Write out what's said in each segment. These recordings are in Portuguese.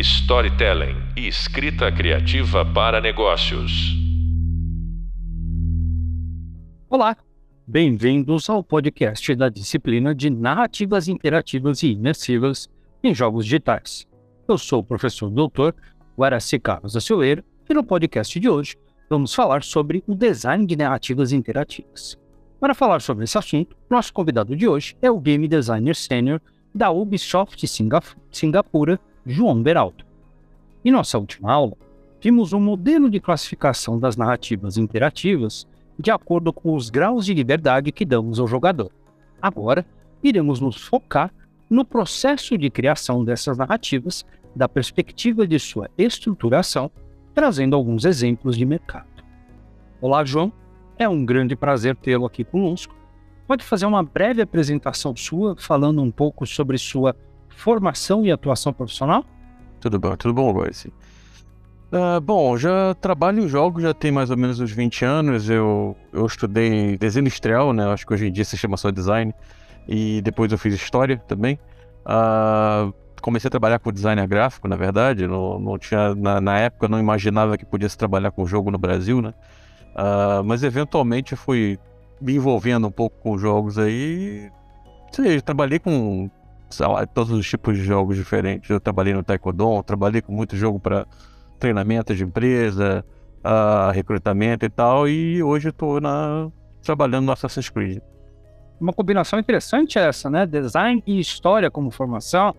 storytelling e escrita criativa para negócios. Olá, bem-vindos ao podcast da disciplina de narrativas interativas e imersivas em jogos digitais. Eu sou o professor doutor Guaraci Carlos da Silveira e no podcast de hoje vamos falar sobre o design de narrativas interativas. Para falar sobre esse assunto, nosso convidado de hoje é o game designer sênior da Ubisoft Singapura, João Beraldo. Em nossa última aula, vimos um modelo de classificação das narrativas interativas de acordo com os graus de liberdade que damos ao jogador. Agora, iremos nos focar no processo de criação dessas narrativas, da perspectiva de sua estruturação, trazendo alguns exemplos de mercado. Olá, João. É um grande prazer tê-lo aqui conosco. Pode fazer uma breve apresentação sua, falando um pouco sobre sua formação e atuação profissional? Tudo bom, tudo bom, Royce. Uh, bom, já trabalho em jogos, já tem mais ou menos uns 20 anos. Eu, eu estudei desenho industrial, né? Acho que hoje em dia se chama só design. E depois eu fiz história também. Uh, comecei a trabalhar com designer gráfico, na verdade. Não, não tinha, na, na época eu não imaginava que podia se trabalhar com jogo no Brasil, né? Uh, mas eventualmente eu fui me envolvendo um pouco com jogos aí. Sei, trabalhei com lá, todos os tipos de jogos diferentes. Eu trabalhei no Taekwondo, trabalhei com muito jogo para treinamento de empresa, uh, recrutamento e tal, e hoje eu tô na, trabalhando no Assassin's Creed. Uma combinação interessante essa, né? Design e história como formação.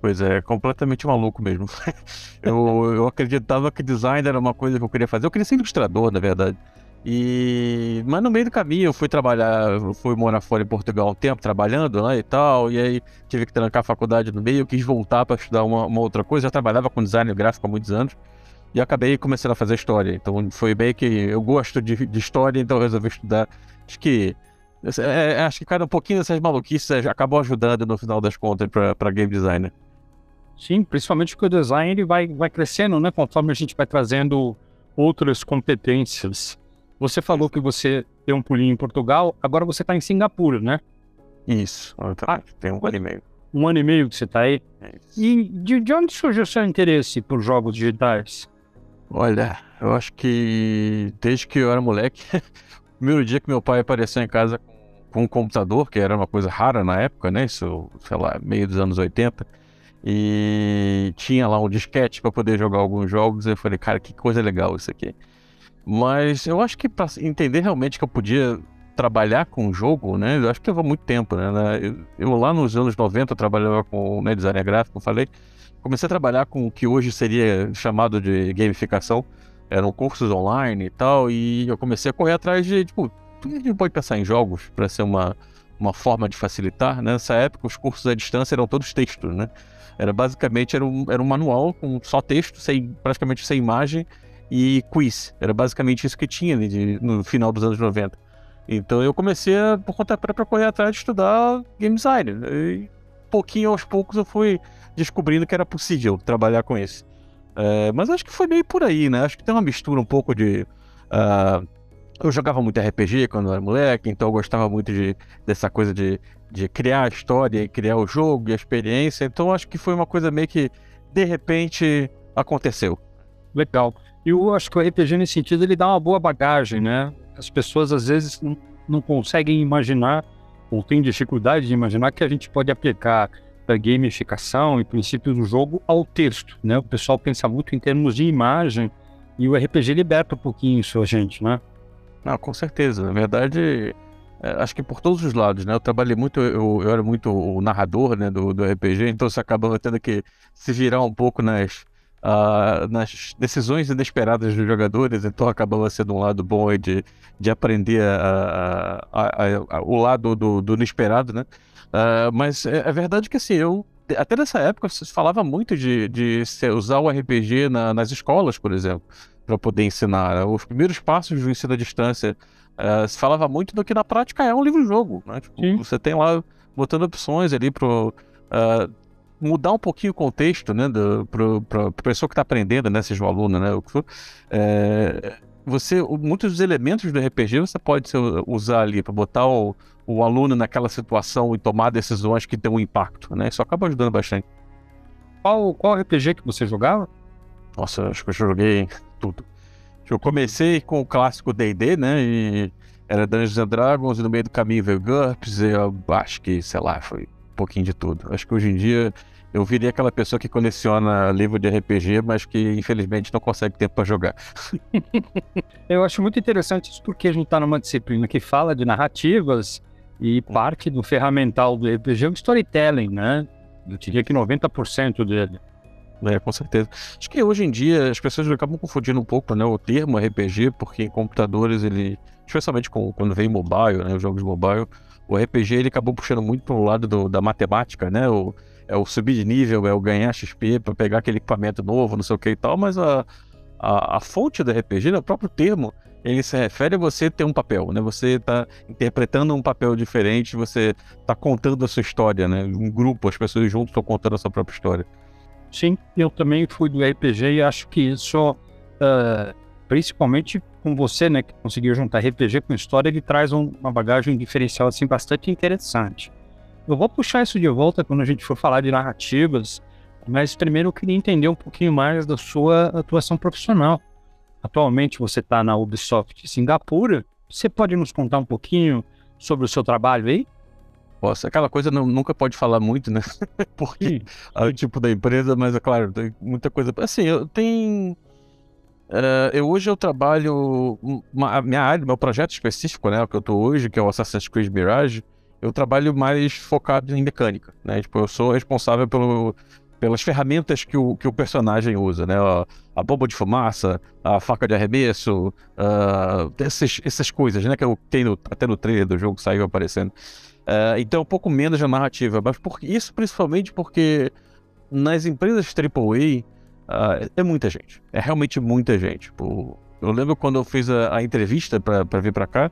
Pois é, completamente maluco mesmo. eu, eu acreditava que design era uma coisa que eu queria fazer. Eu queria ser ilustrador, na verdade. E mas no meio do caminho eu fui trabalhar, eu fui morar fora em Portugal um tempo trabalhando lá e tal, e aí tive que trancar a faculdade no meio, eu quis voltar para estudar uma, uma, outra coisa, já trabalhava com design gráfico há muitos anos e acabei começando a fazer história. Então foi bem que eu gosto de, de história, então resolvi estudar. Acho que é, é, acho que cada um pouquinho dessas maluquices acabou ajudando no final das contas para game designer. Sim, principalmente porque o design ele vai, vai crescendo, né? Conforme a gente vai trazendo outras competências. Você falou que você deu um pulinho em Portugal, agora você está em Singapura, né? Isso, ah, tem um ano e meio. Um ano e meio que você está aí. É e de, de onde surgiu o seu interesse por jogos digitais? Olha, eu acho que desde que eu era moleque, o primeiro dia que meu pai apareceu em casa com um computador, que era uma coisa rara na época, né? Isso, sei lá, meio dos anos 80. E tinha lá um disquete para poder jogar alguns jogos. Eu falei, cara, que coisa legal isso aqui. Mas eu acho que para entender realmente que eu podia trabalhar com o jogo, né? Eu acho que levou muito tempo, né? Eu, eu lá nos anos 90 eu trabalhava com né, design gráfico, falei. Comecei a trabalhar com o que hoje seria chamado de gamificação. Eram cursos online e tal, e eu comecei a correr atrás de, tipo, que a gente pode pensar em jogos para ser uma, uma forma de facilitar? Nessa época, os cursos à distância eram todos textos, né? Era basicamente era um, era um manual com só texto, sem, praticamente sem imagem, e quiz. Era basicamente isso que tinha de, no final dos anos 90. Então eu comecei, a, por conta própria, correr atrás de estudar game design. E pouquinho aos poucos eu fui descobrindo que era possível trabalhar com isso. É, mas acho que foi meio por aí, né? Acho que tem uma mistura um pouco de. Uh, eu jogava muito RPG quando eu era moleque, então eu gostava muito de, dessa coisa de, de criar a história e criar o jogo e a experiência. Então acho que foi uma coisa meio que de repente aconteceu. Legal. E eu acho que o RPG, nesse sentido, ele dá uma boa bagagem, né? As pessoas, às vezes, não, conseguem imaginar, ou têm dificuldade de imaginar, que a gente pode aplicar a gamificação e princípios do jogo ao texto, né? O pessoal pensa muito em termos de imagem e o RPG liberta um pouquinho isso a gente, né? Não, com certeza. Na verdade, é, acho que por todos os lados, né? Eu trabalhei muito, eu, eu era muito o narrador né, do, do RPG, então você acaba tendo que se virar um pouco nas uh, nas decisões inesperadas dos jogadores, então acabava sendo um lado bom de, de aprender a, a, a, o lado do, do inesperado, né? Uh, mas é, é, verdade que assim, eu até nessa época se falava muito de, de usar o RPG na, nas escolas, por exemplo, para poder ensinar. Os primeiros passos do ensino à distância uh, se falava muito do que na prática é um livro-jogo. Né? Tipo, você tem lá botando opções ali para uh, mudar um pouquinho o contexto, né, para a pessoa que está aprendendo, né, seja o aluno, né, o que for, é, você, muitos dos elementos do RPG você pode usar ali para botar o, o aluno naquela situação e tomar decisões que têm um impacto, né, isso acaba ajudando bastante. Qual, qual RPG que você jogava? Nossa, acho que eu joguei tudo. Eu comecei com o clássico D&D, né? E era Dungeons and Dragons, e no meio do caminho veio GURPS, e eu acho que, sei lá, foi um pouquinho de tudo. Acho que hoje em dia eu virei aquela pessoa que coleciona livro de RPG, mas que infelizmente não consegue tempo para jogar. eu acho muito interessante isso porque a gente está numa disciplina que fala de narrativas e parte do ferramental do RPG é o storytelling, né? Eu diria que 90% dele. É, com certeza. Acho que hoje em dia as pessoas acabam confundindo um pouco né, o termo RPG, porque em computadores ele, especialmente com, quando vem mobile, né, os jogos mobile, o RPG ele acabou puxando muito para o lado do, da matemática, né? O, é o subir de nível, é o ganhar XP para pegar aquele equipamento novo, não sei o que e tal, mas a, a, a fonte do RPG, né, o próprio termo, ele se refere a você ter um papel, né? Você está interpretando um papel diferente, você está contando a sua história, né? Um grupo, as pessoas juntos estão contando a sua própria história. Sim, eu também fui do RPG e acho que isso, uh, principalmente com você, né, que conseguiu juntar RPG com história, ele traz um, uma bagagem diferencial assim bastante interessante. Eu vou puxar isso de volta quando a gente for falar de narrativas, mas primeiro eu queria entender um pouquinho mais da sua atuação profissional. Atualmente você está na Ubisoft Singapura. Você pode nos contar um pouquinho sobre o seu trabalho aí? Posso. Aquela coisa não, nunca pode falar muito, né? Porque é o tipo da empresa, mas é claro, tem muita coisa. Assim, eu tenho. Uh, eu hoje eu trabalho. Uma, a minha área, meu projeto específico, né? O que eu estou hoje, que é o Assassin's Creed Mirage eu trabalho mais focado em mecânica, né? Tipo, eu sou responsável pelo, pelas ferramentas que o, que o personagem usa, né? A, a bomba de fumaça, a faca de arremesso, uh, essas, essas coisas, né? Que eu tenho até no trailer do jogo saiu aparecendo. Uh, então, um pouco menos de narrativa, mas por, isso principalmente porque nas empresas AAA uh, ah, é muita gente, é realmente muita gente. Tipo, eu lembro quando eu fiz a, a entrevista para vir para cá,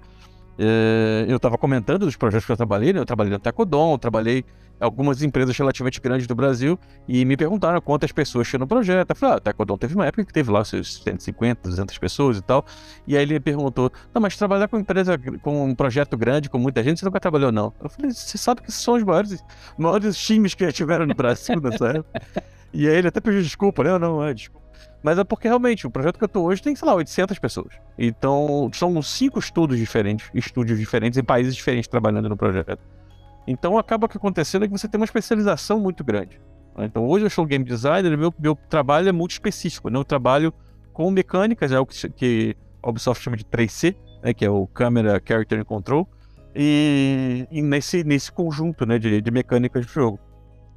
eu estava comentando dos projetos que eu trabalhei, né? Eu trabalhei na Tecodon, trabalhei em algumas empresas relativamente grandes do Brasil e me perguntaram quantas pessoas tinha no projeto. Eu falei, ah, a Tecodon teve uma época que teve lá seus 150, 200 pessoas e tal. E aí ele perguntou, não, mas trabalhar com empresa, com um projeto grande, com muita gente, você nunca trabalhou, não. Eu falei, você sabe que são os maiores, maiores times que tiveram no Brasil nessa época. E aí ele até pediu desculpa, né? Não, é, desculpa. Mas é porque realmente o projeto que eu tô hoje tem, sei lá, 800 pessoas. Então, são cinco estudos diferentes, estúdios diferentes em países diferentes trabalhando no projeto. Então, acaba que acontecendo é que você tem uma especialização muito grande. Né? Então, hoje eu sou game designer, meu, meu trabalho é muito específico. Né? Eu trabalho com mecânicas, é o que, que a Ubisoft chama de 3C, né? que é o Camera Character and Control, e, e nesse, nesse conjunto né? de, de mecânicas de jogo.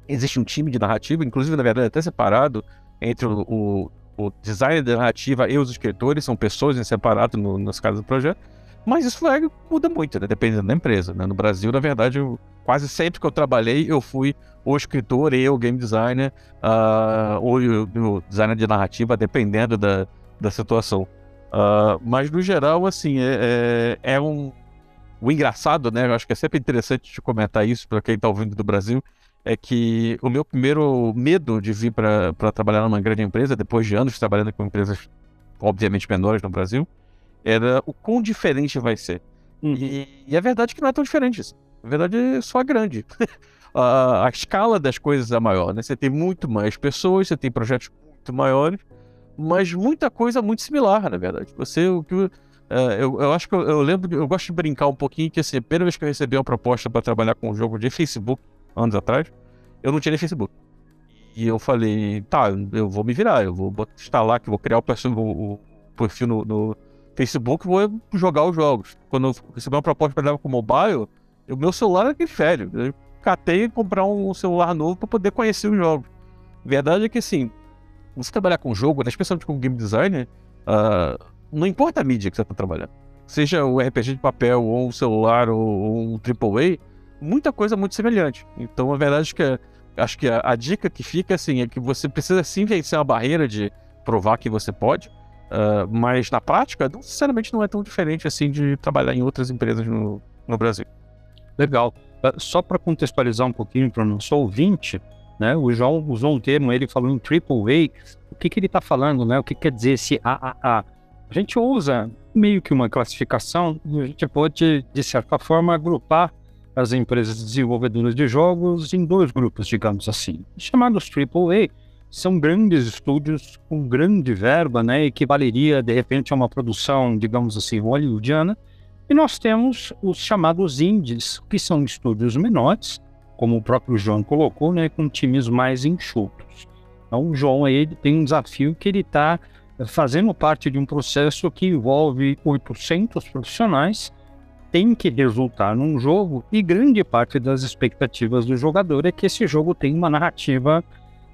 Existe um time de narrativa, inclusive, na verdade, até separado entre o, o o design da narrativa e os escritores são pessoas em separado no, nas casas do projeto, mas isso muda muito, né? dependendo da empresa. Né? No Brasil, na verdade, eu, quase sempre que eu trabalhei, eu fui o escritor e o game designer, uh, ou o, designer de narrativa, dependendo da, da situação. Uh, mas, no geral, assim, é, é, é um... O engraçado, né? Eu acho que é sempre interessante de comentar isso para quem está ouvindo do Brasil, é que o meu primeiro medo de vir para trabalhar numa grande empresa, depois de anos trabalhando com empresas obviamente menores no Brasil, era o quão diferente vai ser. Uhum. E, e a verdade é que não é tão diferente isso. A verdade é só grande. a, a, escala das coisas é maior, né? Você tem muito mais pessoas, você tem projetos muito maiores, mas muita coisa muito similar, na verdade. Você, o que... Uh, eu, eu, acho que eu, eu, lembro, eu gosto de brincar um pouquinho que assim, a primeira vez que eu recebi uma proposta para trabalhar com um jogo de Facebook, anos atrás, eu não nem Facebook. E eu falei, tá, eu vou me virar, eu vou instalar aqui, vou criar o perfil, o perfil no, no Facebook vou jogar os jogos. Quando eu recebi uma proposta para levar com mobile, o meu celular era aquele velho. Eu catei e comprar um celular novo para poder conhecer os jogos. Verdade é que assim, você trabalhar com jogo, né, especialmente com game designer, uh, não importa a mídia que você está trabalhando. Seja o RPG de papel, ou um celular, ou, ou um AAA, muita coisa muito semelhante. Então, a verdade é que acho que a, a, dica que fica assim é que você precisa sim vencer uma barreira de provar que você pode, uh, mas na prática, não, sinceramente, não é tão diferente assim de trabalhar em outras empresas no, no Brasil. Legal. Uh, só para contextualizar um pouquinho para o nosso ouvinte, né, o João usou um termo, ele falou em triple A. O que, que ele está falando, né? O que quer dizer esse AAA? A gente usa meio que uma classificação, a gente pode, de certa forma, agrupar as empresas desenvolvedoras de jogos em dois grupos, digamos assim, chamados AAA, são grandes estúdios com grande verba, né, equivaleria de repente a uma produção, digamos assim, hollywoodiana. E nós temos os chamados indies, que são estúdios menores, como o próprio João colocou, né, com times mais enxutos. Então, o João aí tem um desafio que ele está fazendo parte de um processo que envolve 800 profissionais, tem que resultar num jogo e grande parte das expectativas do jogador é que esse jogo tenha uma narrativa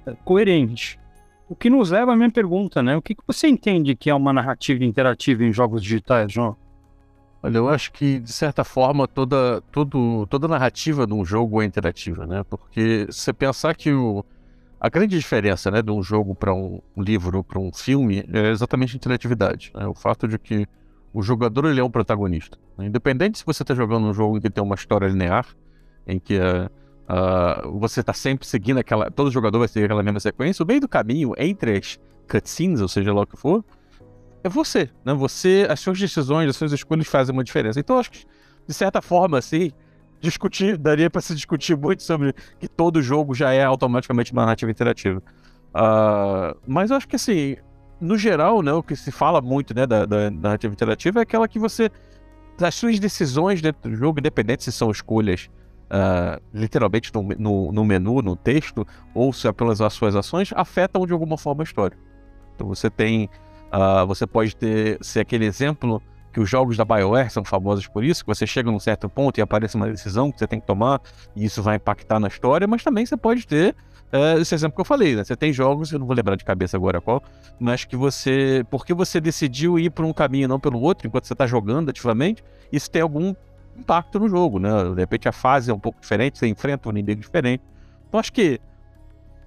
eh, coerente. O que nos leva à minha pergunta, né? O que, que você entende que é uma narrativa interativa em jogos digitais, João? Olha, eu acho que, de certa forma, toda, todo, toda narrativa de um jogo é interativa, né? Porque se você pensar que o, a grande diferença né, de um jogo para um livro, para um filme, é exatamente a interatividade. Né? O fato de que o jogador ele é um protagonista. Né? Independente se você está jogando um jogo em que tem uma história linear, em que uh, você está sempre seguindo aquela. Todo jogador vai seguir aquela mesma sequência, o meio do caminho entre as cutscenes, ou seja lá o que for, é você. Né? Você, as suas decisões, as suas escolhas fazem uma diferença. Então, acho que, de certa forma, assim, discutir, daria para se discutir muito sobre que todo jogo já é automaticamente uma narrativa interativa. Uh, mas eu acho que assim, no geral, né, o que se fala muito né, da, da narrativa interativa é aquela que você. As suas decisões dentro do jogo, independente se são escolhas uh, literalmente no, no, no, menu, no texto, ou se é pelas suas ações, afetam de alguma forma a história. Então você tem. Uh, você pode ter ser aquele exemplo que os jogos da BioWare são famosos por isso, que você chega num certo ponto e aparece uma decisão que você tem que tomar e isso vai impactar na história, mas também você pode ter uh, esse exemplo que eu falei, né? Você tem jogos, eu não vou lembrar de cabeça agora qual, mas que você, porque você decidiu ir por um caminho e não pelo outro, enquanto você está jogando ativamente, isso tem algum impacto no jogo, né? De repente a fase é um pouco diferente, você enfrenta um inimigo diferente. Então acho que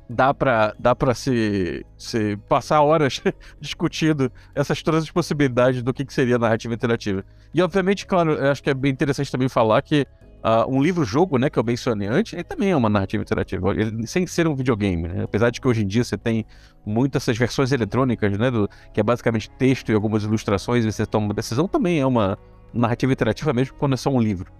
dá para dá para se, se passar horas discutindo essas todas as possibilidades do que, que seria narrativa interativa. E obviamente, claro, acho que é bem interessante também falar que uh, um livro-jogo, né, que eu mencionei antes, ele também é uma narrativa interativa, ele, sem ser um videogame, né? apesar de que hoje em dia você tem muitas essas versões eletrônicas, né, do, que é basicamente texto e algumas ilustrações e você toma uma decisão, também é uma narrativa interativa mesmo quando é só um livro.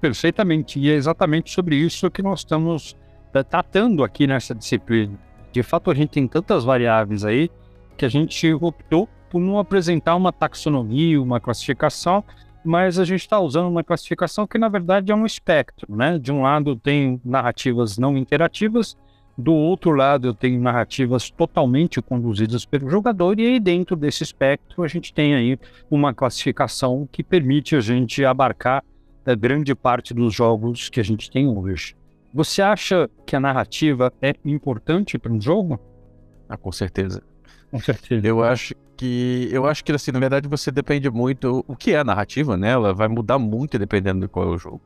Perfeitamente, e é exatamente sobre isso que nós estamos tratando aqui nessa disciplina. De fato, a gente tem tantas variáveis aí que a gente optou por não apresentar uma taxonomia, uma classificação, mas a gente está usando uma classificação que, na verdade, é um espectro. Né? De um lado, tem narrativas não interativas, do outro lado, eu tenho narrativas totalmente conduzidas pelo jogador, e aí dentro desse espectro, a gente tem aí uma classificação que permite a gente abarcar a grande parte dos jogos que a gente tem hoje. Você acha que a narrativa é importante para um jogo? Ah, com certeza. Com certeza. Eu acho que eu acho que assim, na verdade, você depende muito o que é a narrativa, né? Ela vai mudar muito dependendo de qual é o jogo.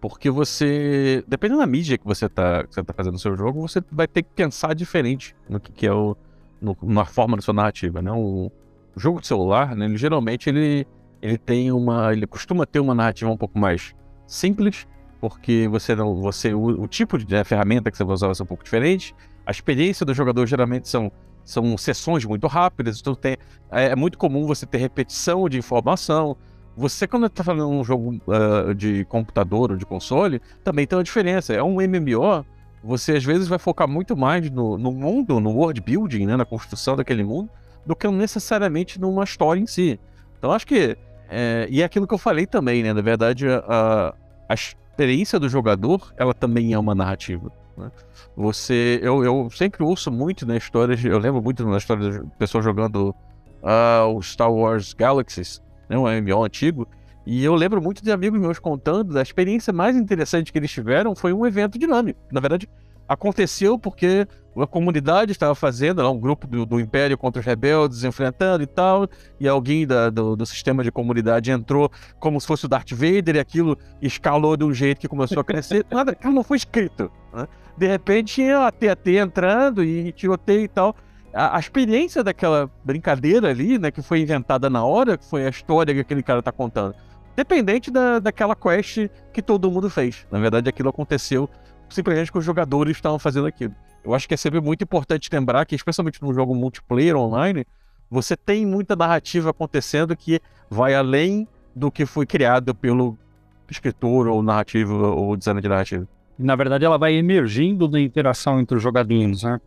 Porque você, dependendo da mídia que você está que você tá fazendo no seu jogo, você vai ter que pensar diferente no que, que é o no, na forma da sua narrativa, né? O, o jogo de celular, né, ele, geralmente ele ele tem uma, ele costuma ter uma narrativa um pouco mais simples porque você não, você o, o tipo de né, ferramenta que você vai usar vai ser um pouco diferente. A experiência do jogador geralmente são são sessões muito rápidas, então tem, é, é muito comum você ter repetição de informação. Você, quando está falando um jogo uh, de computador ou de console, também tem uma diferença. É um MMO, você às vezes vai focar muito mais no, no mundo, no world building, né, na construção daquele mundo, do que necessariamente numa história em si. Então acho que. É, e é aquilo que eu falei também, né? Na verdade, a, as experiência do jogador, ela também é uma narrativa. Né? Você, eu, eu sempre ouço muito na história, eu lembro muito na história de pessoas jogando uh, o Star Wars Galaxies, né, um MMO antigo, e eu lembro muito de amigos meus contando da experiência mais interessante que eles tiveram foi um evento dinâmico. Na verdade, aconteceu porque a comunidade estava fazendo, lá, um grupo do, do, Império contra os rebeldes, enfrentando e tal, e alguém da, do, do, sistema de comunidade entrou como se fosse o Darth Vader, e aquilo escalou de um jeito que começou a crescer. Nada, aquilo não foi escrito. Né? De repente tinha a TAT entrando e tiroteio e tal. A, a, experiência daquela brincadeira ali, né, que foi inventada na hora, que foi a história que aquele cara está contando, dependente da, daquela quest que todo mundo fez. Na verdade, aquilo aconteceu simplesmente que os jogadores estavam fazendo aquilo. Eu acho que é sempre muito importante lembrar que, especialmente num jogo multiplayer online, você tem muita narrativa acontecendo que vai além do que foi criado pelo escritor ou narrativo ou designer de narrativa. Na verdade, ela vai emergindo da interação entre os jogadores, né?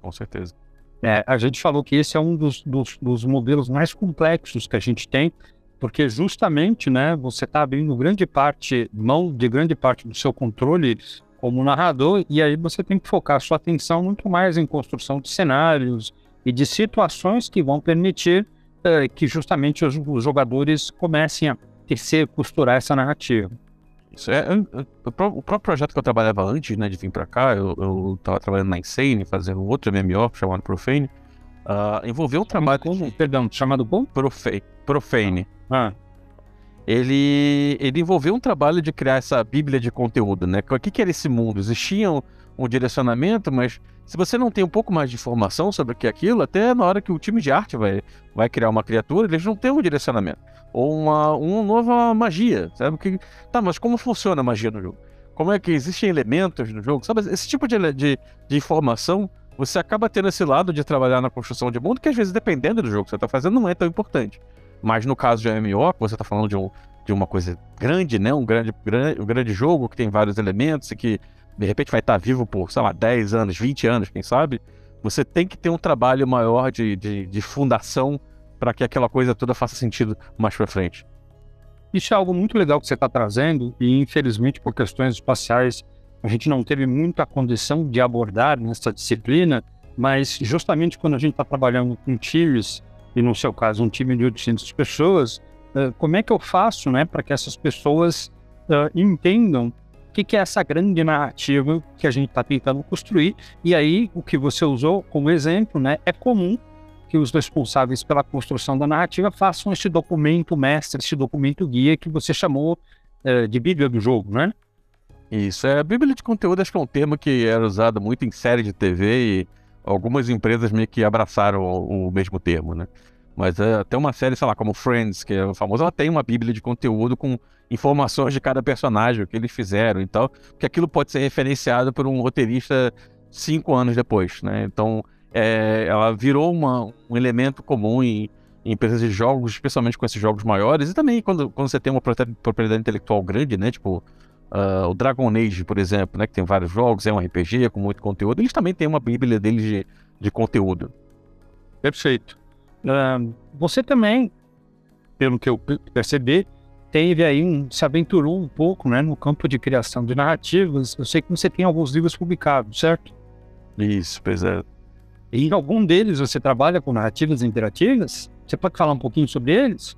com certeza. É, a gente falou que esse é um dos, dos, dos, modelos mais complexos que a gente tem, porque justamente, né, você está abrindo grande parte, mão de grande parte do seu controle como narrador, e aí você tem que focar sua atenção muito mais em construção de cenários e de situações que vão permitir uh, que justamente os, os, jogadores comecem a tecer, costurar essa narrativa. Isso é, o próprio projeto que eu trabalhava antes, né, de vir para cá, eu, estava trabalhando na Insane, fazendo outro MMO chamado Profane, uh, envolveu um trabalho... Como? Perdão, chamado como? Profane. Profane. Ah ele, ele envolveu um trabalho de criar essa bíblia de conteúdo, né? O que, que era esse mundo? Existia um, um, direcionamento, mas se você não tem um pouco mais de informação sobre o que é aquilo, até na hora que o time de arte vai, vai criar uma criatura, eles não têm um direcionamento. Ou uma, uma nova magia, sabe? Que, tá, mas como funciona a magia no jogo? Como é que existem elementos no jogo? Sabe, esse tipo de, de, de informação, você acaba tendo esse lado de trabalhar na construção de mundo, que às vezes, dependendo do jogo que você está fazendo, não é tão importante. Mas no caso de MMO, você está falando de, um, de uma coisa grande, né? Um grande, grande, um grande jogo que tem vários elementos e que de repente vai estar vivo por, sei lá, 10 anos, 20 anos, quem sabe? Você tem que ter um trabalho maior de, de, de fundação para que aquela coisa toda faça sentido mais para frente. Isso é algo muito legal que você está trazendo e infelizmente por questões espaciais a gente não teve muita condição de abordar nessa disciplina, mas justamente quando a gente está trabalhando com times e no seu caso um time de 800 pessoas, uh, como é que eu faço né, para que essas pessoas uh, entendam o que, que, é essa grande narrativa que a gente está tentando construir? E aí, o que você usou como exemplo, né, é comum que os responsáveis pela construção da narrativa façam esse documento mestre, esse documento guia que você chamou uh, de Bíblia do jogo, né? Isso, é, a Bíblia de conteúdo acho que é um termo que era usado muito em série de TV e algumas empresas meio que abraçaram o, o mesmo termo, né? Mas é, até uma série, sei lá, como Friends, que é famosa, ela tem uma bíblia de conteúdo com informações de cada personagem, o que eles fizeram e tal, que aquilo pode ser referenciado por um roteirista cinco anos depois, né? Então, é, ela virou uma, um elemento comum em, em, empresas de jogos, especialmente com esses jogos maiores, e também quando, quando você tem uma propriedade intelectual grande, né? Tipo, Uh, o Dragon Age, por exemplo, né, que tem vários jogos, é um RPG com muito conteúdo, eles também têm uma bíblia deles de, de conteúdo. Perfeito. Uh, você também, pelo que eu percebi, teve aí um, se aventurou um pouco né, no campo de criação de narrativas. Eu sei que você tem alguns livros publicados, certo? Isso, pois é. E em algum deles você trabalha com narrativas interativas? Você pode falar um pouquinho sobre eles?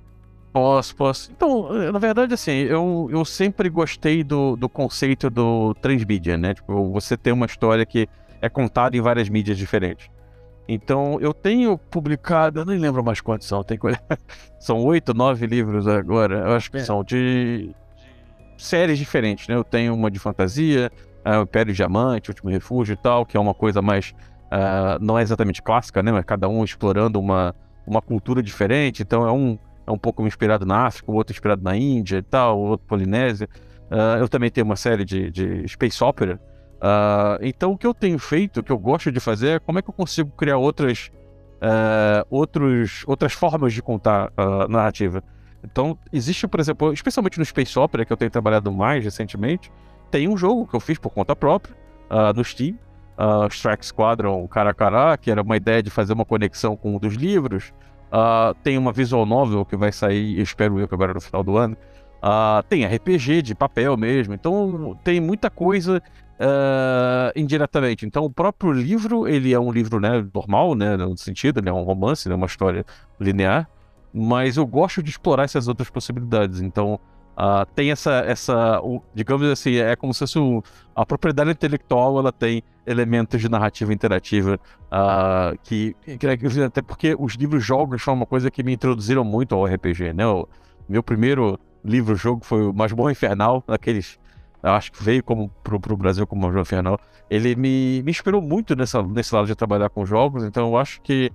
Posso, posso. Então, eh, na verdade, assim, eu, eu sempre gostei do, do conceito do transmídia, né? Tipo, você ter uma história que é contada em várias mídias diferentes. Então, eu tenho publicado, eu nem lembro mais quantos são, tem são oito, nove livros agora, eu acho que é. são de, de, séries diferentes, né? Eu tenho uma de fantasia, uh, Império Diamante, Último Refúgio e tal, que é uma coisa mais, uh, não é exatamente clássica, né? Mas cada um explorando uma, uma cultura diferente, então é um é um pouco inspirado na África, o outro inspirado na Índia e tal, o outro Polinésia. Uh, eu também tenho uma série de, de Space Opera. Uh, então, o que eu tenho feito, o que eu gosto de fazer, é como é que eu consigo criar outras, uh, outros, outras formas de contar a narrativa. Então, existe, por exemplo, especialmente no Space Opera, que eu tenho trabalhado mais recentemente, tem um jogo que eu fiz por conta própria, no Steam, uh, Strike Squadron Caracará, que era uma ideia de fazer uma conexão com um dos livros. Uh, tem uma visual novel que vai sair, espero eu que agora no final do ano. Uh, tem RPG de papel mesmo, então tem muita coisa uh, indiretamente. Então o próprio livro, ele é um livro né, normal, né, no sentido, ele é um romance, né, uma história linear, mas eu gosto de explorar essas outras possibilidades. Então Uh, tem essa, essa digamos assim, é como se fosse um, a propriedade intelectual ela tem elementos de narrativa interativa uh, que, que, até porque os livros jogos são uma coisa que me introduziram muito ao RPG, né? O meu primeiro livro jogo foi o Masmorra Infernal, daqueles eu acho que veio como pro, pro Brasil como Masmorra Infernal. Ele me, me inspirou muito nessa, nesse lado de trabalhar com jogos, então eu acho que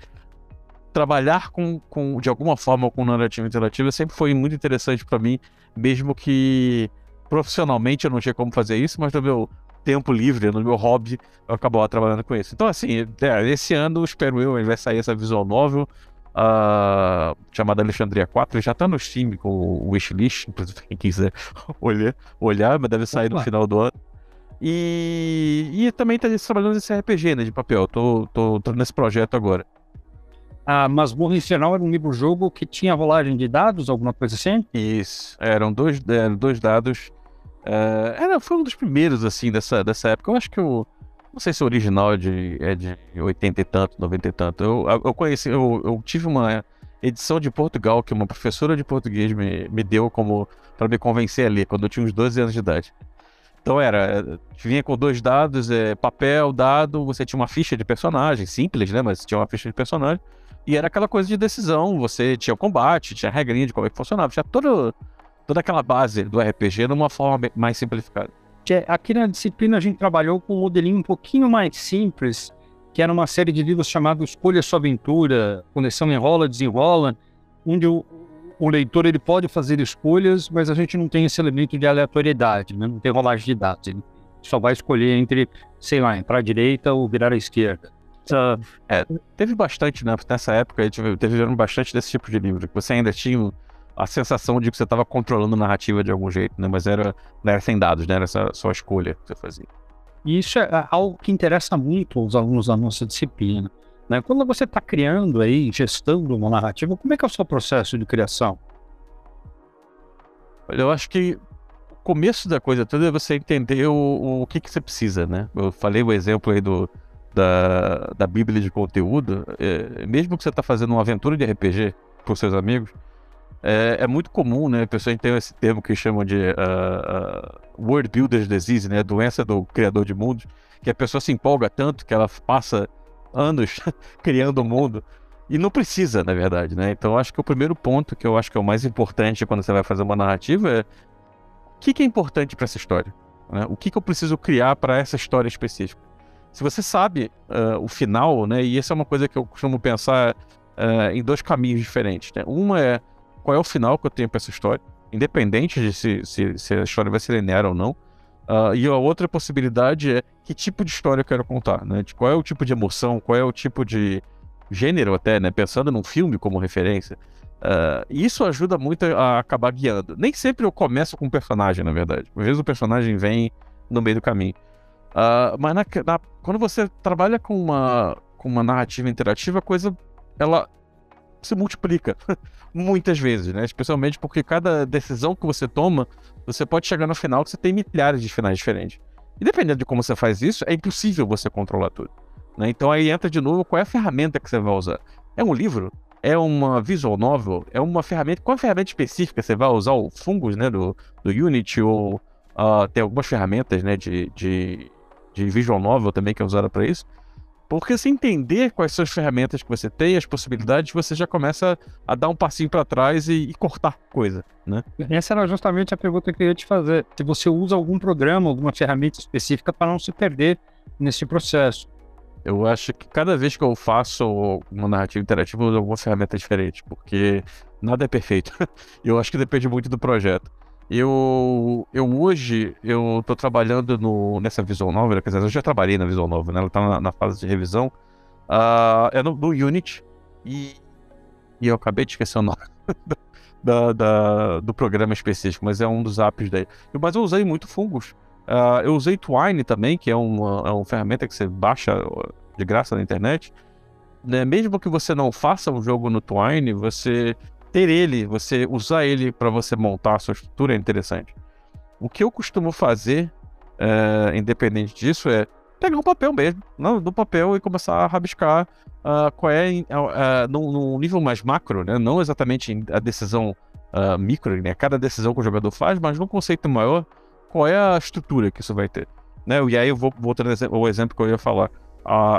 trabalhar com, com, de alguma forma com narrativa interativa sempre foi muito interessante para mim, mesmo que profissionalmente eu não tinha como fazer isso, mas no meu tempo livre, no meu hobby, eu acabava trabalhando com isso. Então, assim, é, esse ano, espero eu, vai sair essa visual novel uh, chamada Alexandria 4, já tá no Steam com o wishlist, quem quiser olhar, olhar mas deve sair no final do ano. E, e também tá trabalhando nesse RPG, né, de papel. Tô, tô, tô nesse projeto agora. A Masmorra Infernal era um livro-jogo que tinha rolagem de dados, alguma coisa assim? Isso, eram dois, eram dois dados. Uh, era, foi um dos primeiros, assim, dessa, dessa época. Eu acho que o. Não sei se o original é de, é de 80 e tanto, 90 e tanto. Eu, eu conheci, eu, eu tive uma edição de Portugal que uma professora de português me, me deu como para me convencer a ler, quando eu tinha uns 12 anos de idade. Então era, vinha com dois dados, é, papel, dado, você tinha uma ficha de personagem, simples, né? Mas tinha uma ficha de personagem. E era aquela coisa de decisão, você tinha o combate, tinha a regrinha de como é que funcionava, tinha todo, toda aquela base do RPG numa forma mais simplificada. Aqui na disciplina a gente trabalhou com um modelinho um pouquinho mais simples, que era uma série de livros chamado Escolha Sua Aventura, Conexão Enrola, Desenrola, onde o, o leitor ele pode fazer escolhas, mas a gente não tem esse elemento de aleatoriedade, né? não tem rolagem de dados. Ele só vai escolher entre, sei lá, para a direita ou virar à esquerda. Uh, é, teve bastante, né? Nessa época, teve, teve bastante desse tipo de livro, que você ainda tinha a sensação de que você estava controlando a narrativa de algum jeito, né? Mas era, não era sem dados, né? Era essa só escolha que você fazia. E isso é algo que interessa muito os alunos da nossa disciplina. Né? Quando você está criando aí, gestando uma narrativa, como é que é o seu processo de criação? Eu acho que o começo da coisa toda é você entender o, o que, que você precisa, né? Eu falei o exemplo aí do, da, da Bíblia de conteúdo. É, mesmo que você está fazendo uma aventura de RPG os seus amigos, é, é, muito comum, né? A pessoa tem esse termo que chamam de uh, uh, Word Builder's Disease, né? Doença do criador de mundos, que a pessoa se empolga tanto que ela passa anos criando o mundo. E não precisa, na verdade, né? Então acho que o primeiro ponto que eu acho que é o mais importante quando você vai fazer uma narrativa é o que, que é importante para essa história? Né? O que, que eu preciso criar para essa história específica? Se você sabe uh, o final, né? E essa é uma coisa que eu costumo pensar uh, em dois caminhos diferentes. Né? Uma é qual é o final que eu tenho para essa história, independente de se, se, se, a história vai ser linear ou não. Uh, e a outra possibilidade é que tipo de história eu quero contar, né? De qual é o tipo de emoção, qual é o tipo de gênero até, né? Pensando num filme como referência. Uh, isso ajuda muito a acabar guiando. Nem sempre eu começo com um personagem, na verdade. Às vezes o personagem vem no meio do caminho. Uh, mas na, na, quando você trabalha com uma, com uma narrativa interativa, a coisa ela se multiplica muitas vezes, né? Especialmente porque cada decisão que você toma você pode chegar no final que você tem milhares de finais diferentes. E dependendo de como você faz isso, é impossível você controlar tudo. Né? Então aí entra de novo qual é a ferramenta que você vai usar. É um livro? É uma visual novel? É uma ferramenta? Qual é a ferramenta específica? Você vai usar o Fungus né, do, do Unity ou uh, tem algumas ferramentas né, de, de, de visual novel também que é usada para isso? Porque se entender quais são as ferramentas que você tem, as possibilidades, você já começa a dar um passinho para trás e, e, cortar coisa, né? Essa era justamente a pergunta que eu ia te fazer. Se você usa algum programa, alguma ferramenta específica para não se perder nesse processo. Eu acho que cada vez que eu faço uma narrativa interativa, eu uso alguma ferramenta diferente, porque nada é perfeito. eu acho que depende muito do projeto. Eu, eu hoje, eu tô trabalhando no, nessa Visual Novel, quer dizer, eu já trabalhei na Visual Novel, né? Ela tá na, na fase de revisão. Uh, é no, no Unity e, e eu acabei de esquecer o nome da, da, do programa específico, mas é um dos apps daí. Mas eu usei muito Fungus. Uh, eu usei Twine também, que é uma, é uma ferramenta que você baixa de graça na internet. Né? Mesmo que você não faça um jogo no Twine, você ter ele, você usar ele para você montar a sua estrutura é interessante. O que eu costumo fazer, é, independente disso, é pegar um papel mesmo, no, no papel e começar a rabiscar uh, qual é, uh, uh, num, nível mais macro, né? não exatamente a decisão uh, micro, né? cada decisão que o jogador faz, mas num conceito maior, qual é a estrutura que isso vai ter. Né? E aí eu vou voltando o exemplo que eu ia falar.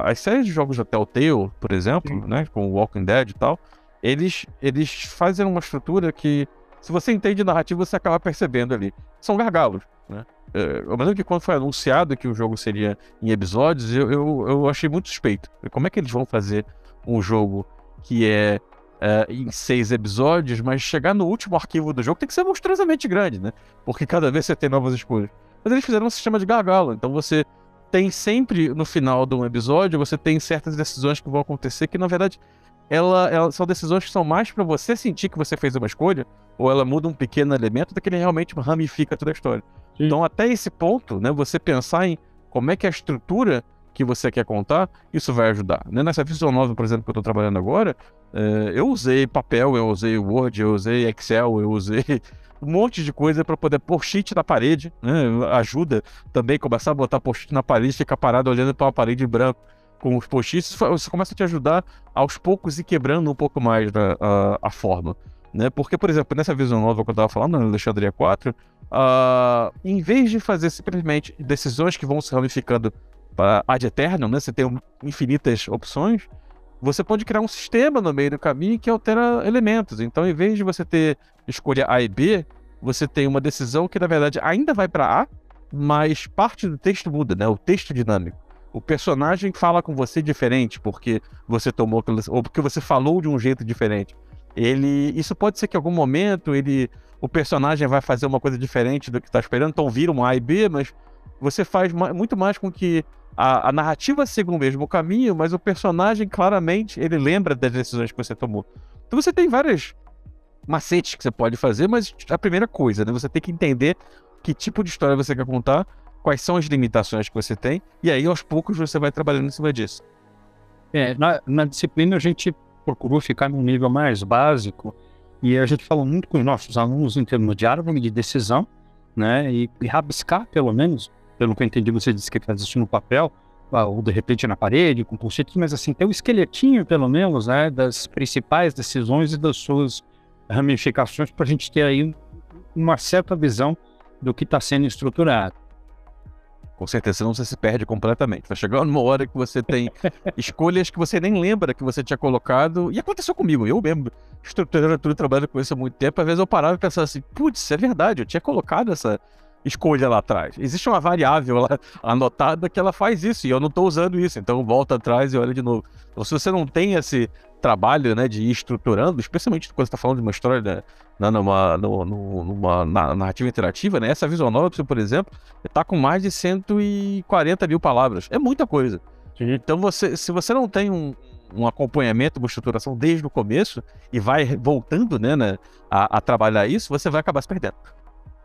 as séries de jogos da Telltale, por exemplo, né? com Walking Dead e tal, eles, eles fazem uma estrutura que, se você entende narrativa, você acaba percebendo ali. São gargalos, né? É, eu lembro que quando foi anunciado que o jogo seria em episódios, eu, eu, eu achei muito suspeito. Como é que eles vão fazer um jogo que é, é, em seis episódios, mas chegar no último arquivo do jogo tem que ser monstruosamente grande, né? Porque cada vez você tem novas escolhas. Mas eles fizeram um sistema de gargalo, então você tem sempre no final de um episódio, você tem certas decisões que vão acontecer que na verdade ela, ela, são decisões que são mais para você sentir que você fez uma escolha, ou ela muda um pequeno elemento do que ele realmente ramifica toda a história. Sim. Então, até esse ponto, né, você pensar em como é que a estrutura que você quer contar, isso vai ajudar. Né? Nessa Visual Novel, por exemplo, que eu estou trabalhando agora, é, eu usei papel, eu usei Word, eu usei Excel, eu usei um monte de coisa para poder pôr sheet na parede, né? ajuda também começar a botar post-it na parede, ficar parado olhando para uma parede branca com os post-its, isso começa a te ajudar aos poucos e quebrando um pouco mais a, a, a forma. Né? Porque, por exemplo, nessa visão nova que eu estava falando, na Alexandria 4, uh, em vez de fazer simplesmente decisões que vão se ramificando para ad eternum, né? você tem infinitas opções, você pode criar um sistema no meio do caminho que altera elementos. Então, em vez de você ter escolha A e B, você tem uma decisão que, na verdade, ainda vai para A, mas parte do texto muda, né? O texto dinâmico. O personagem fala com você diferente porque você tomou ou porque você falou de um jeito diferente. Ele, isso pode ser que em algum momento ele, o personagem vai fazer uma coisa diferente do que está esperando. Então vira um A e B, mas você faz muito mais com que a, a, narrativa siga o mesmo caminho, mas o personagem claramente ele lembra das decisões que você tomou. Então você tem várias macetes que você pode fazer, mas a primeira coisa, né? Você tem que entender que tipo de história você quer contar, quais são as limitações que você tem, e aí aos poucos você vai trabalhando em cima disso. É, na, na disciplina a gente procurou ficar num nível mais básico e a gente falou muito com os nossos alunos em termos de árvore de decisão, né? E, e rabiscar, pelo menos, pelo que eu entendi, você disse que faz isso no papel, ah, ou de repente na parede, com post mas assim, tem o um esqueletinho, pelo menos, né, das principais decisões e das suas ramificações, para a gente ter aí uma certa visão do que está sendo estruturado. Com certeza, senão você se perde completamente. Vai chegar uma hora que você tem escolhas que você nem lembra que você tinha colocado. E aconteceu comigo, eu mesmo, estruturando tudo, trabalhando com isso há muito tempo. Às vezes eu parava e pensava assim: putz, é verdade, eu tinha colocado essa, escolha lá atrás. Existe uma variável lá anotada que ela faz isso e eu não estou usando isso, então volta atrás e olha de novo. Então, se você não tem esse trabalho né, de ir estruturando, especialmente quando você está falando de uma história né, né numa, numa, numa, narrativa interativa, né, essa visual novel, por exemplo, está com mais de 140 mil palavras. É muita coisa. Então, você, se você não tem um, um acompanhamento, uma estruturação desde o começo e vai voltando né, né a, a trabalhar isso, você vai acabar se perdendo.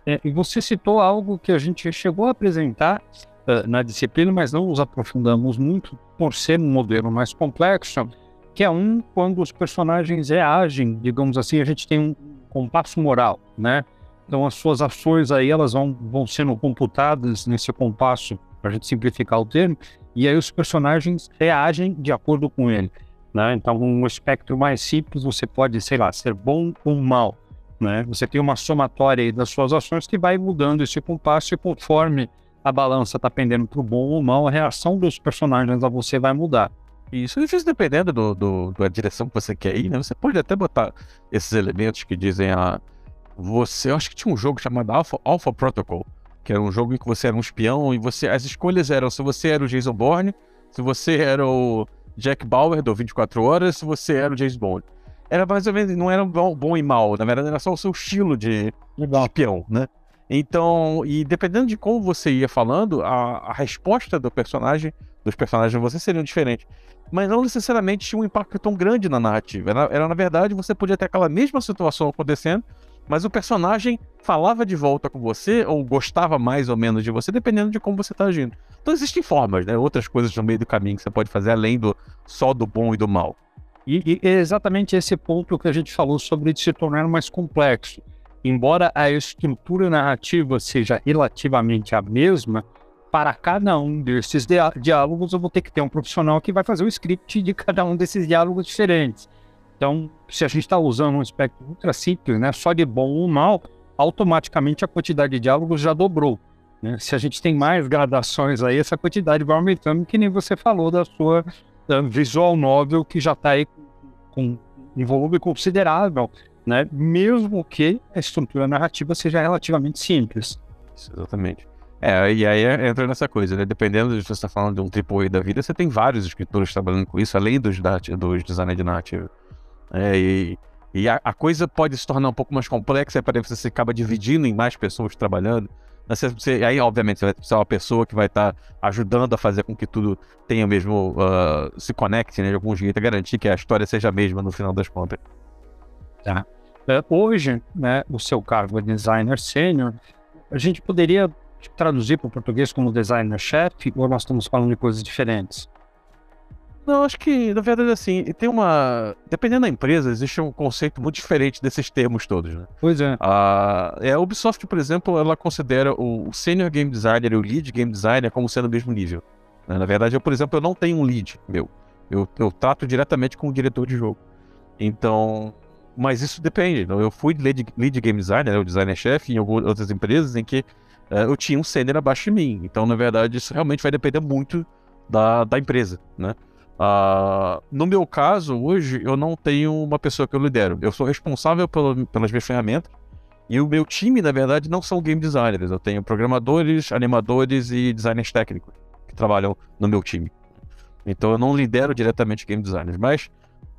É, e você citou algo que a gente chegou a apresentar uh, na disciplina, mas não nos aprofundamos muito por ser um modelo mais complexo, que é um quando os personagens reagem, digamos assim, a gente tem um compasso moral, né? Então as suas ações aí elas vão, vão sendo computadas nesse compasso, para a gente simplificar o termo, e aí os personagens reagem de acordo com ele. Né? Então, um espectro mais simples, você pode, sei lá, ser bom ou mal. Né? Você tem uma somatória das suas ações que vai mudando esse compasso e conforme a balança está pendendo para o bom ou mal, a reação dos personagens a você vai mudar. Isso, isso dependendo do, do, da direção que você quer ir, né? Você pode até botar esses elementos que dizem a. Você, eu acho que tinha um jogo chamado Alpha, Alpha Protocol, que era um jogo em que você era um espião e você. As escolhas eram se você era o Jason Bourne, se você era o Jack Bauer do 24 Horas, se você era o James Bond era mais ou menos, não era bom, bom e mal, na verdade era só o seu estilo de, de espião, né? Então, e dependendo de como você ia falando, a, a resposta do personagem, dos personagens você seria diferente. Mas não necessariamente tinha um impacto tão grande na narrativa. Era, era, na verdade, você podia ter aquela mesma situação acontecendo, mas o personagem falava de volta com você, ou gostava mais ou menos de você, dependendo de como você está agindo. Então existem formas, né? Outras coisas no meio do caminho que você pode fazer, além do só do bom e do mal. E, e é exatamente esse ponto que a gente falou sobre se tornar mais complexo. Embora a estrutura narrativa seja relativamente a mesma, para cada um desses diálogos eu vou ter que ter um profissional que vai fazer o script de cada um desses diálogos diferentes. Então, se a gente está usando um espectro ultra simples, né, só de bom ou mal, automaticamente a quantidade de diálogos já dobrou. Né? Se a gente tem mais gradações aí, essa quantidade vai aumentando, que nem você falou da sua visual novel que já está aí com um volume considerável, né? mesmo que a estrutura narrativa seja relativamente simples. Isso, exatamente. É, e aí entra nessa coisa, né? Dependendo de se você está falando de um AAA da vida, você tem vários escritores trabalhando com isso, além dos, dos designers de narrativa. É, e, e a, a, coisa pode se tornar um pouco mais complexa, para você acaba dividindo em mais pessoas trabalhando. Você, aí, obviamente, você vai ser uma pessoa que vai estar tá ajudando a fazer com que tudo tenha mesmo. Uh, se conecte né, de algum jeito, a garantir que a história seja a mesma no final das contas. Tá. Uh, hoje, né, o seu cargo é designer sênior, a gente poderia traduzir para o português como designer-chefe ou nós estamos falando de coisas diferentes? Não, acho que, na verdade, assim, tem uma. Dependendo da empresa, existe um conceito muito diferente desses termos todos, né? Pois é. A, é, a Ubisoft, por exemplo, ela considera o Senior Game Designer e o Lead Game Designer como sendo o mesmo nível. Né? Na verdade, eu, por exemplo, eu não tenho um lead meu. Eu, eu trato diretamente com o diretor de jogo. Então. Mas isso depende. Eu fui lead, lead game designer, né, o designer-chefe, em algumas outras empresas em que uh, eu tinha um sênior abaixo de mim. Então, na verdade, isso realmente vai depender muito da, da empresa, né? Uh, no meu caso, hoje, eu não tenho uma pessoa que eu lidero. Eu sou responsável pelo, pelas minhas ferramentas. E o meu time, na verdade, não são game designers. Eu tenho programadores, animadores e designers técnicos que trabalham no meu time. Então eu não lidero diretamente game designers. Mas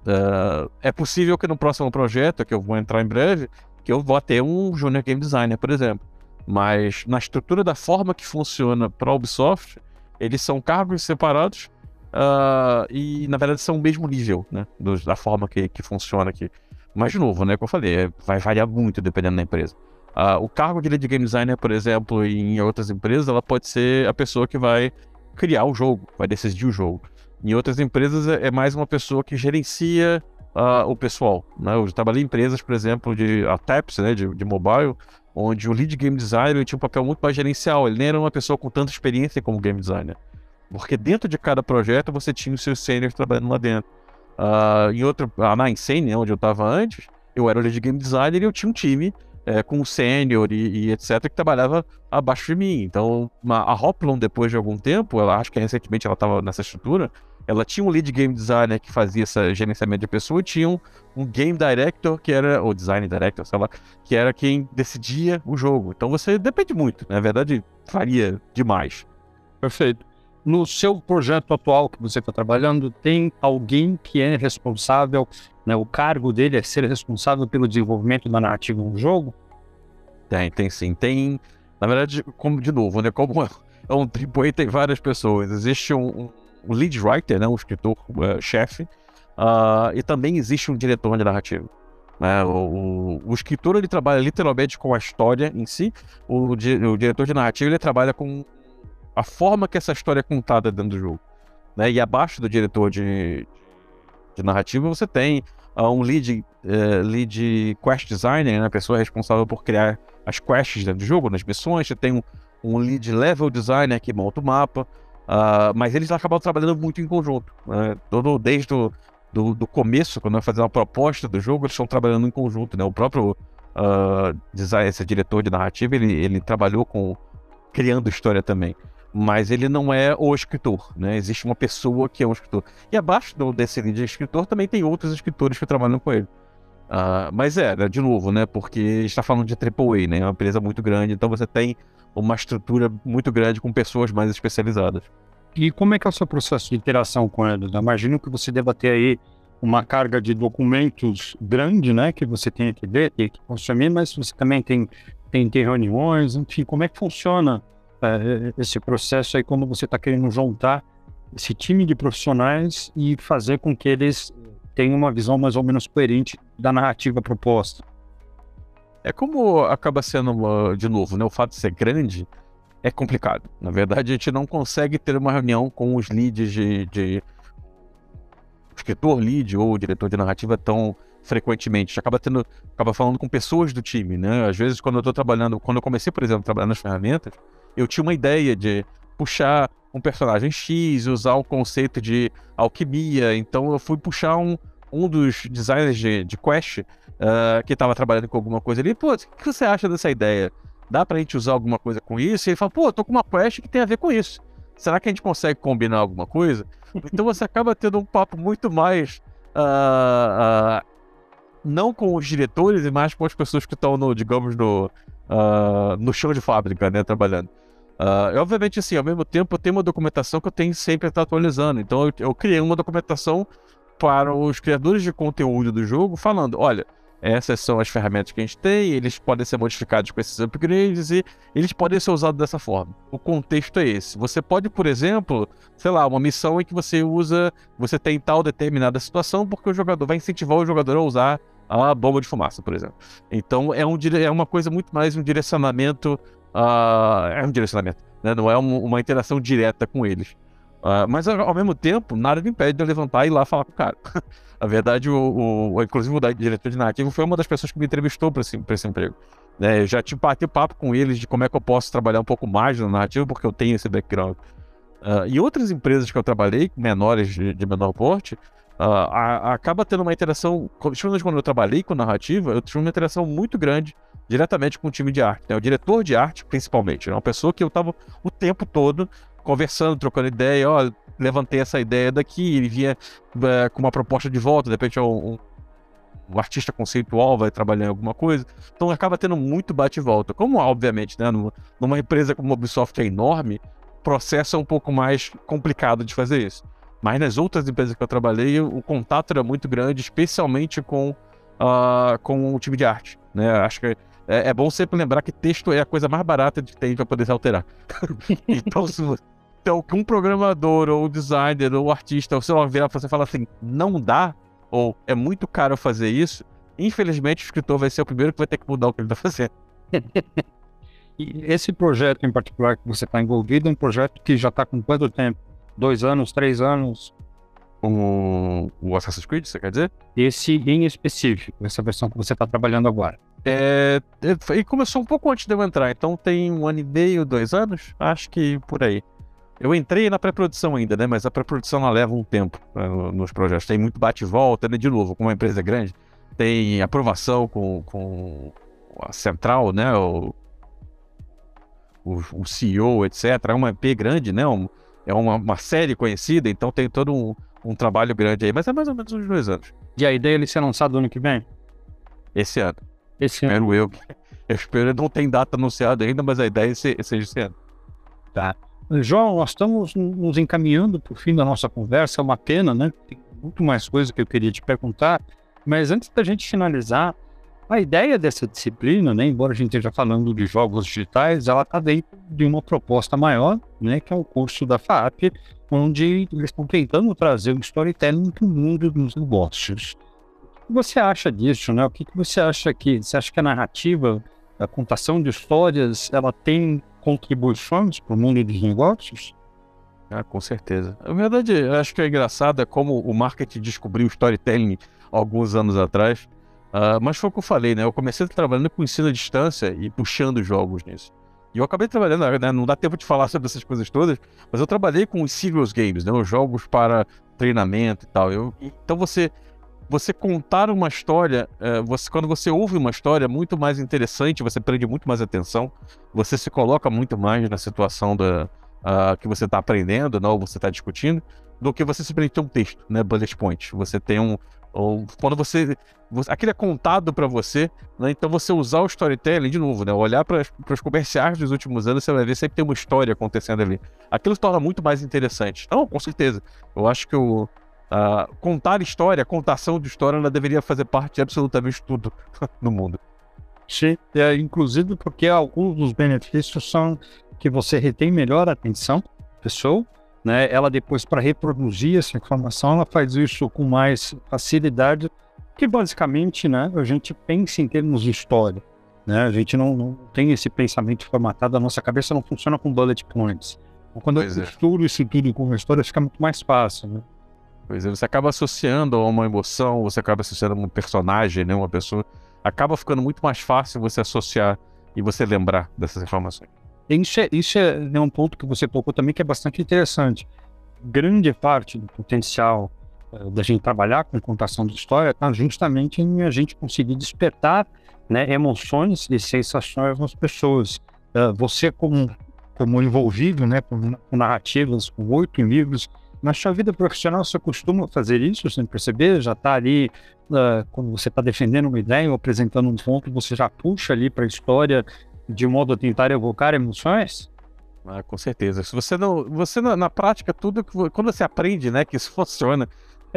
uh, é possível que no próximo projeto, que eu vou entrar em breve, que eu vou ter um junior game designer, por exemplo. Mas na estrutura da forma que funciona para a Ubisoft, eles são cargos separados Uh, e na verdade são o mesmo nível, né? Do, da forma que, que funciona aqui. Mas de novo, né? Como eu falei, é, vai variar muito dependendo da empresa. Uh, o cargo de lead game designer, por exemplo, em outras empresas, ela pode ser a pessoa que vai criar o jogo, vai decidir o jogo. Em outras empresas é, é mais uma pessoa que gerencia uh, o pessoal. Né? Eu trabalhei em empresas, por exemplo, de a TAPS, né, de, de mobile, onde o lead game designer tinha um papel muito mais gerencial. Ele nem era uma pessoa com tanta experiência como game designer. Porque dentro de cada projeto você tinha os seus seniors trabalhando lá dentro. Uh, em outro, ah, na Insane, onde eu estava antes, eu era o lead game designer e eu tinha um time é, com o sênior e, e, etc. que trabalhava abaixo de mim. Então, uma, a Hoplon, depois de algum tempo, ela acho que recentemente ela estava nessa estrutura, ela tinha um lead game designer que fazia esse gerenciamento de pessoa e tinha um, um, game director que era, ou design director, sei lá, que era quem decidia o jogo. Então você depende muito, na verdade varia demais. Perfeito no seu projeto atual que você está trabalhando, tem alguém que é responsável, né, o cargo dele é ser responsável pelo desenvolvimento da narrativa no jogo? Tem, tem sim. Tem, na verdade, como de novo, né, como é um AAA, tem várias pessoas. Existe um, um lead writer, né, um escritor-chefe, uh, uh, e também existe um diretor de narrativa. Né? O, o, o, escritor ele trabalha literalmente com a história em si, o, o diretor de narrativa ele trabalha com a forma que essa história é contada dentro do jogo. Né? E abaixo do diretor de, de narrativa você tem uh, um lead, uh, lead quest designer, né? a pessoa responsável por criar as quests dentro do jogo, nas missões. Você tem um, um lead level designer que monta o mapa. Uh, mas eles acabam trabalhando muito em conjunto. Né? Todo, desde o do, do começo, quando vai fazer uma proposta do jogo, eles estão trabalhando em conjunto. Né? O próprio uh, design, esse diretor de narrativa, ele, ele trabalhou com criando história também mas ele não é o escritor, né? Existe uma pessoa que é um escritor. E abaixo do, desse de escritor também tem outros escritores que trabalham com ele. Uh, mas é, né, de novo, né? Porque está falando de AAA, né? É uma empresa muito grande, então você tem uma estrutura muito grande com pessoas mais especializadas. E como é que é o seu processo de interação com eles? Eu imagino que você deva ter aí uma carga de documentos grande, né? Que você tem que ler, tem que consumir, mas você também tem, tem, tem reuniões, enfim, como é que funciona esse processo aí quando você está querendo juntar esse time de profissionais e fazer com que eles tenham uma visão mais ou menos coerente da narrativa proposta. É como acaba sendo, uma, de novo, né, o fato de ser grande é complicado. Na verdade, a gente não consegue ter uma reunião com os leads de, de escritor lead ou diretor de narrativa tão frequentemente. A acaba tendo, acaba falando com pessoas do time, né? Às vezes, quando eu estou trabalhando, quando eu comecei, por exemplo, a trabalhar nas ferramentas, eu tinha uma ideia de puxar um personagem X, usar o conceito de alquimia. Então eu fui puxar um, um dos designers de, de Quest uh, que estava trabalhando com alguma coisa ali. Pô, o que você acha dessa ideia? Dá pra gente usar alguma coisa com isso? E ele fala, pô, tô com uma quest que tem a ver com isso. Será que a gente consegue combinar alguma coisa? Então você acaba tendo um papo muito mais. Uh, não com os diretores, mas com as pessoas que estão, no, digamos, no, uh, no chão de fábrica, né, trabalhando. Uh, obviamente, assim, ao mesmo tempo, eu tenho uma documentação que eu tenho sempre estar atualizando. Então, eu, eu, criei uma documentação para os criadores de conteúdo do jogo, falando: olha, essas são as ferramentas que a gente tem, eles podem ser modificados com esses upgrades e eles podem ser usados dessa forma. O contexto é esse. Você pode, por exemplo, sei lá, uma missão em que você usa, você tem tal determinada situação, porque o jogador vai incentivar o jogador a usar a bomba de fumaça, por exemplo. Então, é, um, é uma coisa muito mais um direcionamento uh, é um direcionamento, né? não é um, uma interação direta com eles. Uh, mas ao mesmo tempo, nada me impede de eu levantar e ir lá falar com o cara. a verdade, o, o, inclusive o diretor de narrativa foi uma das pessoas que me entrevistou para esse, esse emprego. Né? Eu já tive bati papo com eles de como é que eu posso trabalhar um pouco mais na narrativa, porque eu tenho esse background. Uh, e outras empresas que eu trabalhei, menores de, de menor porte, uh, a, acaba tendo uma interação, principalmente quando eu trabalhei com narrativa, eu tive uma interação muito grande diretamente com o time de arte, né? o diretor de arte principalmente, né? uma pessoa que eu estava o tempo todo conversando, trocando ideia, ó, levantei essa ideia daqui, ele vinha uh, com uma proposta de volta, de repente um, um artista conceitual vai trabalhar em alguma coisa. Então acaba tendo muito bate e volta. Como, obviamente, né, numa empresa como a Ubisoft é enorme, o processo é um pouco mais complicado de fazer isso. Mas nas outras empresas que eu trabalhei, o contato era muito grande, especialmente com, uh, com o time de arte. Né? Acho que é, é, bom sempre lembrar que texto é a coisa mais barata de ter para poder se alterar. então, se, então, que um programador, ou designer, ou artista, ou sei lá, virar você falar assim, não dá, ou é muito caro fazer isso, infelizmente o escritor vai ser o primeiro que vai ter que mudar o que ele está fazendo. e esse projeto em particular que você está envolvido é um projeto que já está com quanto tempo? Dois anos, três anos? O, o Assassin's Creed, você quer dizer? Esse em específico, essa versão que você está trabalhando agora. É, é, e começou um pouco antes de eu entrar, então tem um ano e meio, dois anos, acho que por aí. Eu entrei na pré-produção ainda, né? Mas a pré-produção ela leva um tempo né, nos projetos. Tem muito bate-volta, né? De novo, como uma empresa grande, tem aprovação com, com a central, né? O, o, o CEO, etc. É uma EP grande, né? Um, é uma, uma, série conhecida, então tem todo um, um, trabalho grande aí. Mas é mais ou menos uns dois anos. E a ideia é ele ser lançado ano que vem? Esse ano. Esse espero ano. eu. Eu espero, não tem data anunciada ainda, mas a ideia é ser, seja esse ano. Tá. João, nós estamos nos encaminhando para o fim da nossa conversa, é uma pena, né? Tem muito mais coisa que eu queria te perguntar, mas antes da gente finalizar, a ideia dessa disciplina, né, embora a gente esteja falando de jogos digitais, ela está dentro de uma proposta maior, né, que é o curso da FAP, onde eles estão tentando trazer o storytelling para o mundo dos negócios. O que você acha disso, né? O que, que você acha que você acha que a narrativa, a contação de histórias, ela tem contribuições para o mundo dos negócios? Ah, com certeza. Na verdade, acho que é engraçado é como o marketing descobriu o storytelling alguns anos atrás. Uh, mas foi o que eu falei, né? Eu comecei trabalhando com ensino à distância e puxando jogos nisso. E eu acabei trabalhando, né? não dá tempo de falar sobre essas coisas todas, mas eu trabalhei com os serious games, né? Os jogos para treinamento e tal. Eu, então você você contar uma história, é, você, quando você ouve uma história muito mais interessante, você prende muito mais atenção, você se coloca muito mais na situação da, uh, que você está aprendendo, não, ou você está discutindo, do que você simplesmente ter um texto, né, bullet point. Você tem um, ou quando você, você aquilo é contado para você, né, então você usar o storytelling de novo, né, olhar para os comerciais dos últimos anos, você vai ver sempre tem uma história acontecendo ali. Aquilo se torna muito mais interessante. Não, com certeza. Eu acho que o Uh, contar história, contação de história, ela deveria fazer parte de absolutamente tudo no mundo. Sim, é, inclusive porque alguns dos benefícios são que você retém melhor a atenção pessoa, né? Ela depois para reproduzir essa informação, ela faz isso com mais facilidade, que basicamente, né, a gente pensa em termos de história, né? A gente não, não tem esse pensamento formatado, a nossa cabeça não funciona com bullet points. Então, quando pois eu é. isso tudo com uma história, fica muito mais fácil, né? Pois é, você acaba associando a uma emoção, você acaba associando a um personagem, né, uma pessoa. Acaba ficando muito mais fácil você associar e você lembrar dessas informações. Isso é, isso é né, um ponto que você colocou também que é bastante interessante. Grande parte do potencial uh, da gente trabalhar com contação de história está justamente em a gente conseguir despertar né, emoções e sensações nas pessoas. Uh, você, como, como envolvido né, com, narrativas, com oito livros, na sua vida profissional, você costuma fazer isso sem perceber? Já está ali, uh, quando você está defendendo uma ideia ou apresentando um ponto, você já puxa ali para a história de modo a tentar evocar emoções? Ah, com certeza. Se você não, você na, na, prática tudo que quando você aprende, né, que isso funciona,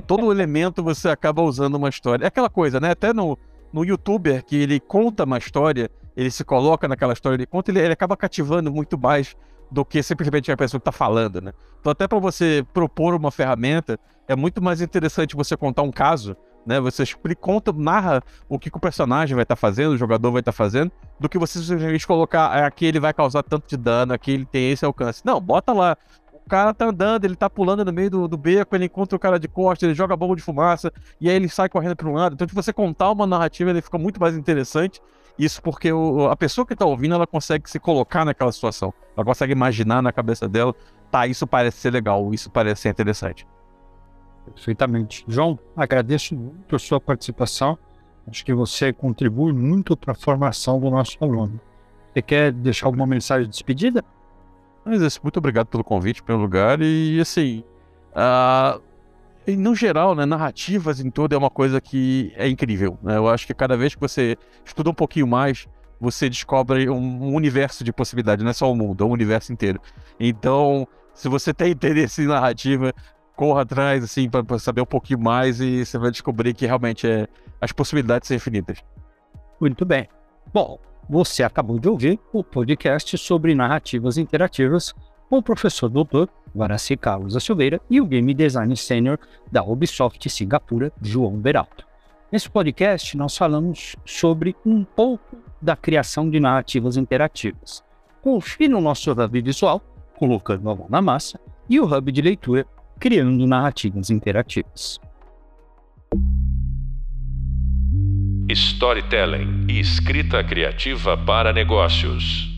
todo elemento você acaba usando uma história. É aquela coisa, né? Até no no youtuber que ele conta uma história, ele se coloca naquela história, ele conta, ele, ele acaba cativando muito mais do que simplesmente a pessoa que está falando, né? Então, até para você propor uma ferramenta, é muito mais interessante você contar um caso né? Você conta, narra o que, que o personagem vai estar tá fazendo, o jogador vai estar tá fazendo, do que você simplesmente colocar ah, aqui ele vai causar tanto de dano, aqui ele tem esse alcance. Não, bota lá. O cara tá andando, ele tá pulando no meio do, do beco, ele encontra o cara de costas, ele joga bomba de fumaça, e aí ele sai correndo para um lado. Então, se você contar uma narrativa, ele fica muito mais interessante. Isso porque o, a pessoa que tá ouvindo, ela consegue se colocar naquela situação. Ela consegue imaginar na cabeça dela, tá, isso parece ser legal, isso parece ser interessante. Perfeitamente. João, agradeço muito a sua participação. Acho que você contribui muito para a formação do nosso aluno. Você quer deixar alguma mensagem de despedida? Mas, muito obrigado pelo convite, pelo lugar. E, assim, uh, no geral, né, narrativas em tudo é uma coisa que é incrível. Né? Eu acho que cada vez que você estuda um pouquinho mais, você descobre um universo de possibilidades, não é só o mundo, é o universo inteiro. Então, se você tem interesse em narrativa, corra atrás, assim, para saber um pouquinho mais e você vai descobrir que realmente é, as possibilidades são infinitas. Muito bem. Bom, você acabou de ouvir o podcast sobre narrativas interativas com o professor doutor Guaraci Carlos da Silveira e o Game Design Senior da Ubisoft Singapura, João Beralto. Nesse podcast, nós falamos sobre um pouco da criação de narrativas interativas. Confira o nosso hub visual, colocando a mão na massa, e o hub de leitura, criando narrativas interativas. Storytelling e escrita criativa para negócios.